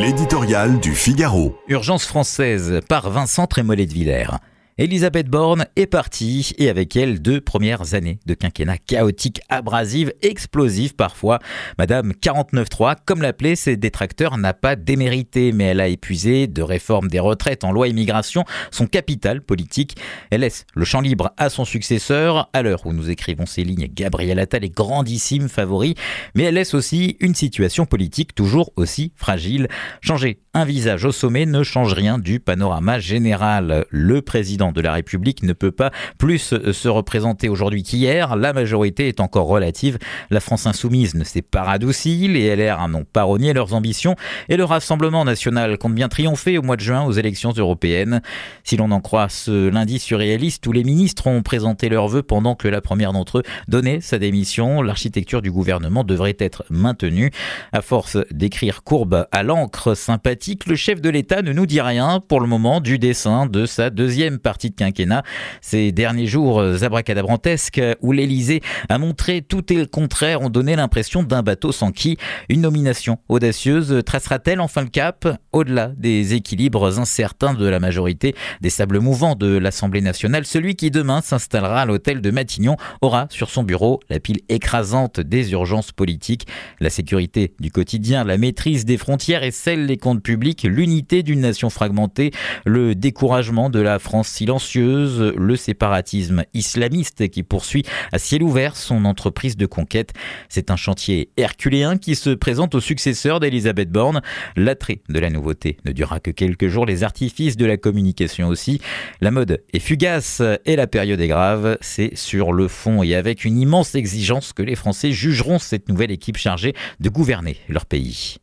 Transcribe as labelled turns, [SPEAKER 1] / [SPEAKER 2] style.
[SPEAKER 1] L'éditorial du Figaro.
[SPEAKER 2] Urgence française par Vincent Trémollet de Villers. Elisabeth Borne est partie et avec elle deux premières années de quinquennat chaotique, abrasive, explosive parfois. Madame 49.3, comme l'appelait ses détracteurs, n'a pas démérité, mais elle a épuisé de réforme des retraites en loi immigration son capital politique. Elle laisse le champ libre à son successeur. À l'heure où nous écrivons ces lignes, Gabriel Attal est grandissime favori, mais elle laisse aussi une situation politique toujours aussi fragile. Changer un visage au sommet ne change rien du panorama général. Le président de la République ne peut pas plus se représenter aujourd'hui qu'hier. La majorité est encore relative. La France insoumise ne s'est pas radoucie. Les LR n'ont pas renié leurs ambitions. Et le Rassemblement national compte bien triompher au mois de juin aux élections européennes. Si l'on en croit ce lundi surréaliste où les ministres ont présenté leurs vœux pendant que la première d'entre eux donnait sa démission, l'architecture du gouvernement devrait être maintenue. À force d'écrire courbe à l'encre sympathique, le chef de l'État ne nous dit rien pour le moment du dessin de sa deuxième partie de quinquennat. Ces derniers jours euh, abracadabrantesques où l'Elysée a montré tout et le contraire ont donné l'impression d'un bateau sans qui. Une nomination audacieuse tracera-t-elle enfin le cap au-delà des équilibres incertains de la majorité des sables mouvants de l'Assemblée nationale? Celui qui demain s'installera à l'hôtel de Matignon aura sur son bureau la pile écrasante des urgences politiques, la sécurité du quotidien, la maîtrise des frontières et celle des comptes l'unité d'une nation fragmentée, le découragement de la France silencieuse, le séparatisme islamiste qui poursuit à ciel ouvert son entreprise de conquête. C'est un chantier herculéen qui se présente au successeur d'Elisabeth Borne. L'attrait de la nouveauté ne durera que quelques jours, les artifices de la communication aussi. La mode est fugace et la période est grave. C'est sur le fond et avec une immense exigence que les Français jugeront cette nouvelle équipe chargée de gouverner leur pays.